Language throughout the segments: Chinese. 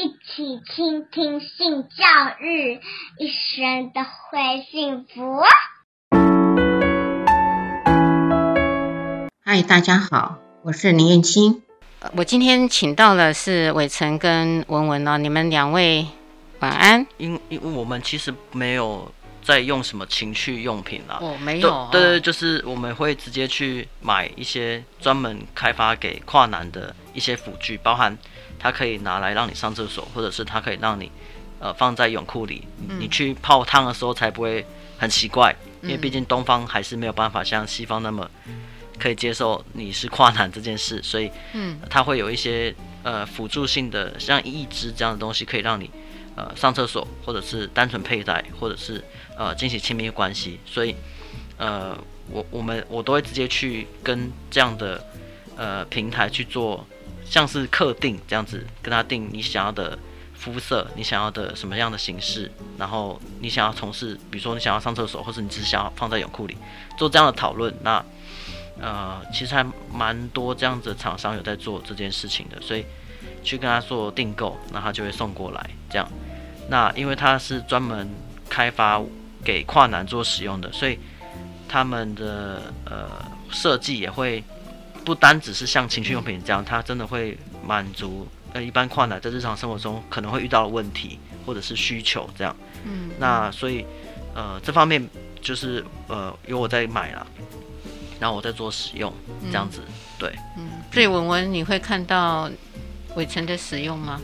一起倾听性教育，一生都会幸福。嗨，大家好，我是林燕青。我今天请到的是伟成跟文文哦，你们两位晚安。因因为我们其实没有在用什么情趣用品啦，哦，没有，对对，就是我们会直接去买一些专门开发给跨男的一些辅具，包含它可以拿来让你上厕所，或者是它可以让你呃放在泳裤里，嗯，你去泡汤的时候才不会很奇怪，因为毕竟东方还是没有办法像西方那么。可以接受你是跨男这件事，所以，嗯，它会有一些呃辅助性的，像义肢这样的东西，可以让你呃上厕所，或者是单纯佩戴，或者是呃进行亲密关系。所以，呃，我我们我都会直接去跟这样的呃平台去做，像是客定这样子，跟他定你想要的肤色，你想要的什么样的形式，然后你想要从事，比如说你想要上厕所，或者你只是想要放在泳裤里做这样的讨论，那。呃，其实还蛮多这样子的厂商有在做这件事情的，所以去跟他做订购，那他就会送过来这样。那因为他是专门开发给跨男做使用的，所以他们的呃设计也会不单只是像情趣用品这样，它真的会满足呃一般跨男在日常生活中可能会遇到的问题或者是需求这样。嗯，那所以呃这方面就是呃有我在买了。然后我在做使用，这样子，嗯、对，嗯，所以文文你会看到伟成的使用吗？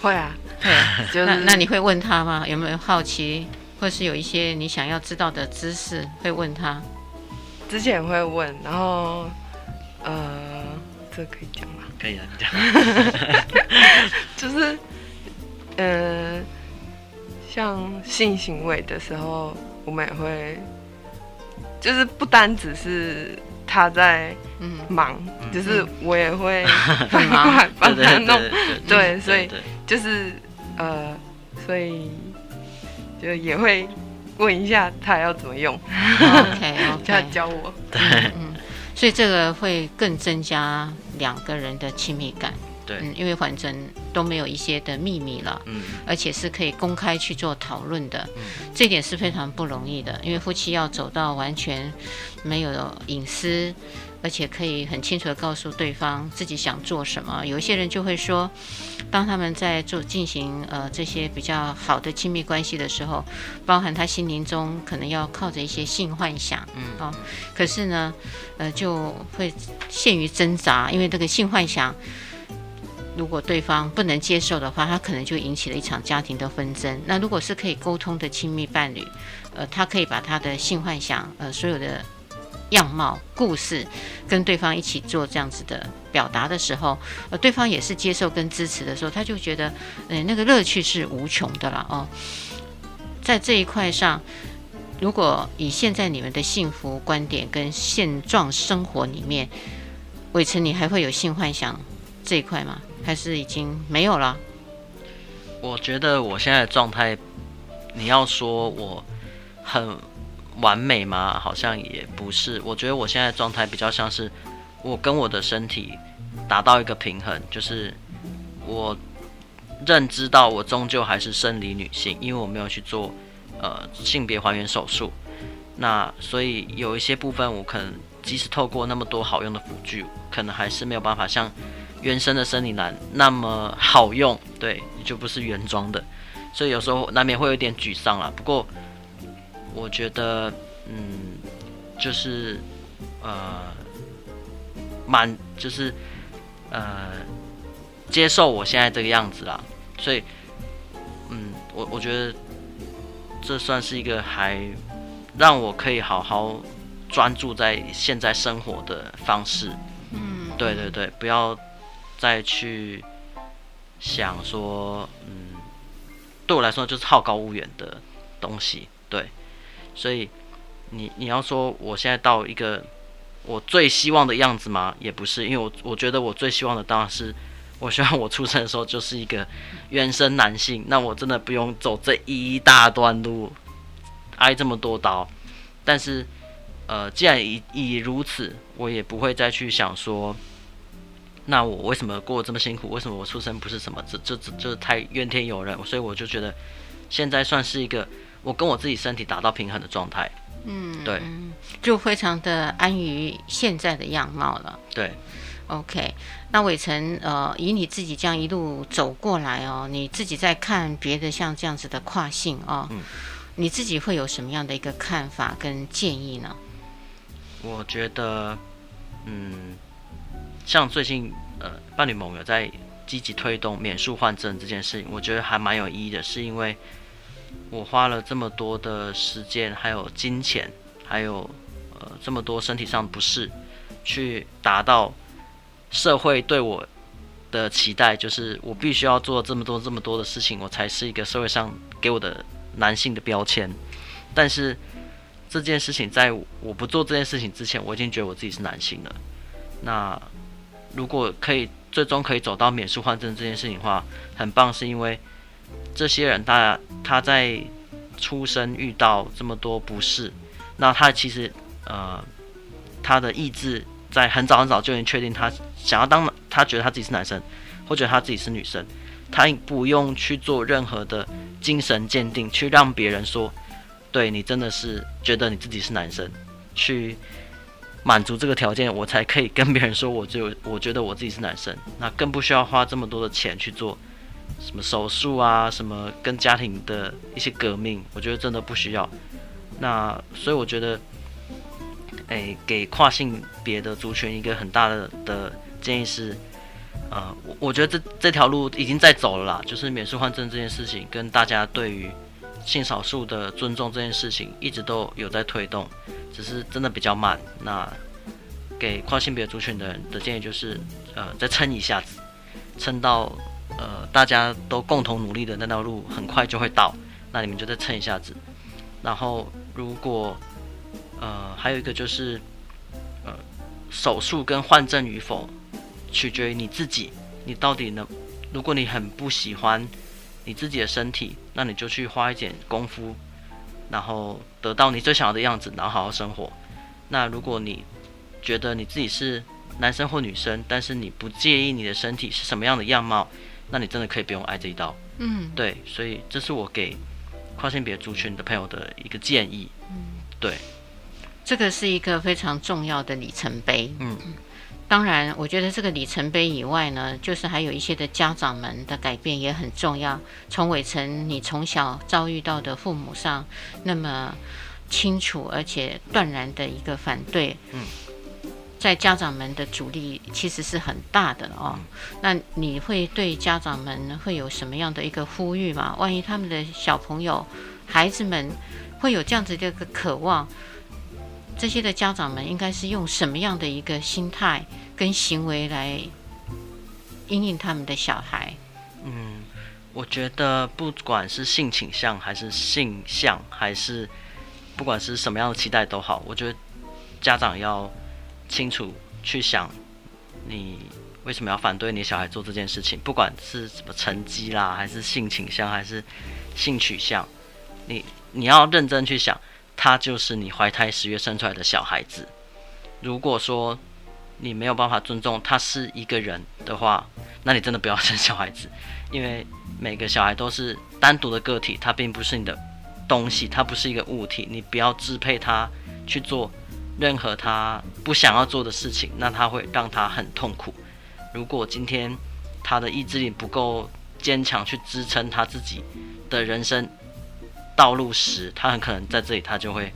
会啊，对，就是、那那你会问他吗？有没有好奇，或是有一些你想要知道的知识，会问他？之前会问，然后，呃，这可以讲吗？可以啊，你讲。就是，呃，像性行为的时候，我们也会。就是不单只是他在忙，嗯、就是我也会很忙帮他弄，对，所以就是呃，所以就也会问一下他要怎么用，OK，叫他教我，对，嗯，所以这个会更增加两个人的亲密感。对，嗯，因为反正都没有一些的秘密了，嗯，而且是可以公开去做讨论的，嗯，这点是非常不容易的，因为夫妻要走到完全没有隐私，而且可以很清楚的告诉对方自己想做什么。有一些人就会说，当他们在做进行呃这些比较好的亲密关系的时候，包含他心灵中可能要靠着一些性幻想，嗯，哦，可是呢，呃，就会陷于挣扎，因为这个性幻想。如果对方不能接受的话，他可能就引起了一场家庭的纷争。那如果是可以沟通的亲密伴侣，呃，他可以把他的性幻想，呃，所有的样貌、故事，跟对方一起做这样子的表达的时候，呃，对方也是接受跟支持的时候，他就觉得，呃，那个乐趣是无穷的了哦。在这一块上，如果以现在你们的幸福观点跟现状生活里面，伟成，你还会有性幻想这一块吗？还是已经没有了？我觉得我现在状态，你要说我很完美吗？好像也不是。我觉得我现在状态比较像是我跟我的身体达到一个平衡，就是我认知到我终究还是生理女性，因为我没有去做呃性别还原手术。那所以有一些部分，我可能即使透过那么多好用的辅具，可能还是没有办法像。原生的生理男那么好用，对，就不是原装的，所以有时候难免会有点沮丧啦。不过我觉得，嗯，就是呃，蛮就是呃，接受我现在这个样子啦。所以，嗯，我我觉得这算是一个还让我可以好好专注在现在生活的方式。嗯，对对对，不要。再去想说，嗯，对我来说就是好高骛远的东西，对，所以你你要说我现在到一个我最希望的样子吗？也不是，因为我我觉得我最希望的当然是，我希望我出生的时候就是一个原生男性，那我真的不用走这一大段路，挨这么多刀。但是，呃，既然已已如此，我也不会再去想说。那我为什么过这么辛苦？为什么我出生不是什么？这这这这太怨天尤人，所以我就觉得现在算是一个我跟我自己身体达到平衡的状态。嗯，对，就非常的安于现在的样貌了。对，OK。那伟成，呃，以你自己这样一路走过来哦，你自己在看别的像这样子的跨性哦，嗯，你自己会有什么样的一个看法跟建议呢？我觉得，嗯。像最近，呃，伴侣盟有在积极推动免术换证这件事情，我觉得还蛮有意义的，是因为我花了这么多的时间，还有金钱，还有呃这么多身体上不适，去达到社会对我的期待，就是我必须要做这么多这么多的事情，我才是一个社会上给我的男性的标签。但是这件事情，在我不做这件事情之前，我已经觉得我自己是男性了。那如果可以最终可以走到免术换证这件事情的话，很棒，是因为这些人他他在出生遇到这么多不适，那他其实呃他的意志在很早很早就已经确定他想要当，他觉得他自己是男生，或者他自己是女生，他不用去做任何的精神鉴定，去让别人说，对你真的是觉得你自己是男生，去。满足这个条件，我才可以跟别人说，我就我觉得我自己是男生，那更不需要花这么多的钱去做什么手术啊，什么跟家庭的一些革命，我觉得真的不需要。那所以我觉得，诶，给跨性别的族群一个很大的的建议是，呃，我我觉得这这条路已经在走了啦，就是免术换证这件事情，跟大家对于性少数的尊重这件事情，一直都有在推动。只是真的比较慢。那给跨性别族群的人的建议就是，呃，再撑一下子，撑到呃大家都共同努力的那条路很快就会到。那你们就再撑一下子。然后如果呃还有一个就是，呃手术跟换证与否取决于你自己，你到底能，如果你很不喜欢你自己的身体，那你就去花一点功夫。然后得到你最想要的样子，然后好好生活。那如果你觉得你自己是男生或女生，但是你不介意你的身体是什么样的样貌，那你真的可以不用挨这一刀。嗯，对，所以这是我给跨性别族群的朋友的一个建议。嗯，对，这个是一个非常重要的里程碑。嗯。当然，我觉得这个里程碑以外呢，就是还有一些的家长们的改变也很重要。从伟成你从小遭遇到的父母上那么清楚而且断然的一个反对，嗯，在家长们的阻力其实是很大的哦。那你会对家长们会有什么样的一个呼吁吗？万一他们的小朋友、孩子们会有这样子的一个渴望？这些的家长们应该是用什么样的一个心态跟行为来引领他们的小孩？嗯，我觉得不管是性倾向还是性向，还是不管是什么样的期待都好，我觉得家长要清楚去想，你为什么要反对你小孩做这件事情？不管是什么成绩啦，还是性倾向，还是性取向，你你要认真去想。他就是你怀胎十月生出来的小孩子。如果说你没有办法尊重他是一个人的话，那你真的不要生小孩子，因为每个小孩都是单独的个体，他并不是你的东西，他不是一个物体，你不要支配他去做任何他不想要做的事情，那他会让他很痛苦。如果今天他的意志力不够坚强去支撑他自己的人生。道路时，他很可能在这里，他就会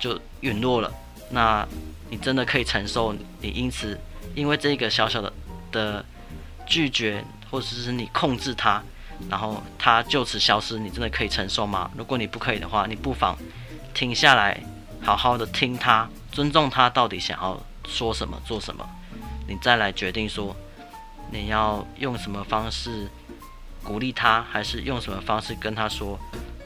就陨落了。那你真的可以承受你因此因为这个小小的的拒绝，或者是你控制他，然后他就此消失，你真的可以承受吗？如果你不可以的话，你不妨停下来，好好的听他，尊重他到底想要说什么、做什么，你再来决定说你要用什么方式鼓励他，还是用什么方式跟他说。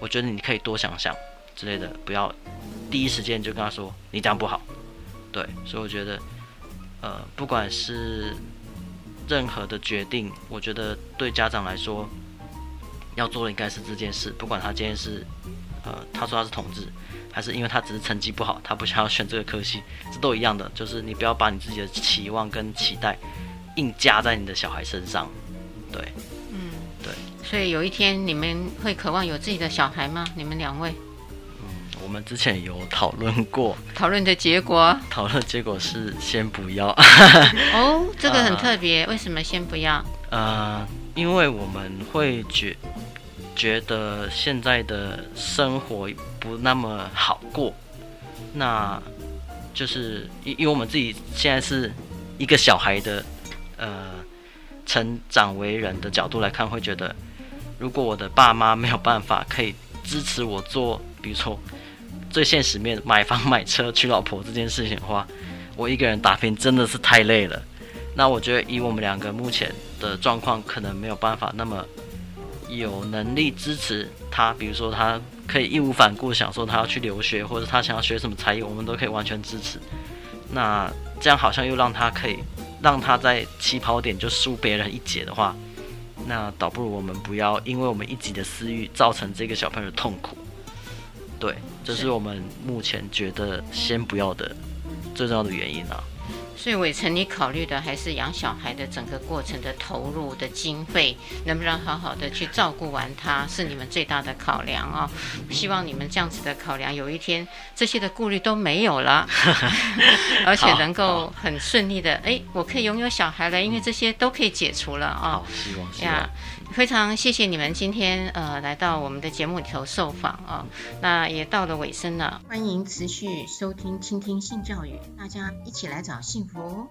我觉得你可以多想想之类的，不要第一时间就跟他说你这样不好。对，所以我觉得，呃，不管是任何的决定，我觉得对家长来说要做的应该是这件事。不管他今天是，呃，他说他是同志，还是因为他只是成绩不好，他不想要选这个科系，这都一样的。就是你不要把你自己的期望跟期待硬加在你的小孩身上。对，嗯，对。所以有一天你们会渴望有自己的小孩吗？你们两位？嗯，我们之前有讨论过，讨论的结果，讨论结果是先不要。哦，这个很特 别，呃、为什么先不要？呃，因为我们会觉觉得现在的生活不那么好过，那就是因因为我们自己现在是一个小孩的，呃。成长为人的角度来看，会觉得，如果我的爸妈没有办法可以支持我做，比如说最现实面买房买车娶老婆这件事情的话，我一个人打拼真的是太累了。那我觉得以我们两个目前的状况，可能没有办法那么有能力支持他。比如说他可以义无反顾想说他要去留学，或者他想要学什么才艺，我们都可以完全支持。那这样好像又让他可以。让他在起跑点就输别人一截的话，那倒不如我们不要因为我们一己的私欲造成这个小朋友的痛苦。对，这是我们目前觉得先不要的最重要的原因啊。所以伟成，你考虑的还是养小孩的整个过程的投入的经费，能不能好好的去照顾完他，是你们最大的考量啊、哦。希望你们这样子的考量，有一天这些的顾虑都没有了，而且能够很顺利的，哎，我可以拥有小孩了，因为这些都可以解除了啊、哦。希望希望。非常谢谢你们今天呃来到我们的节目里头受访啊，那也到了尾声了，欢迎持续收听倾听性教育，大家一起来找幸福。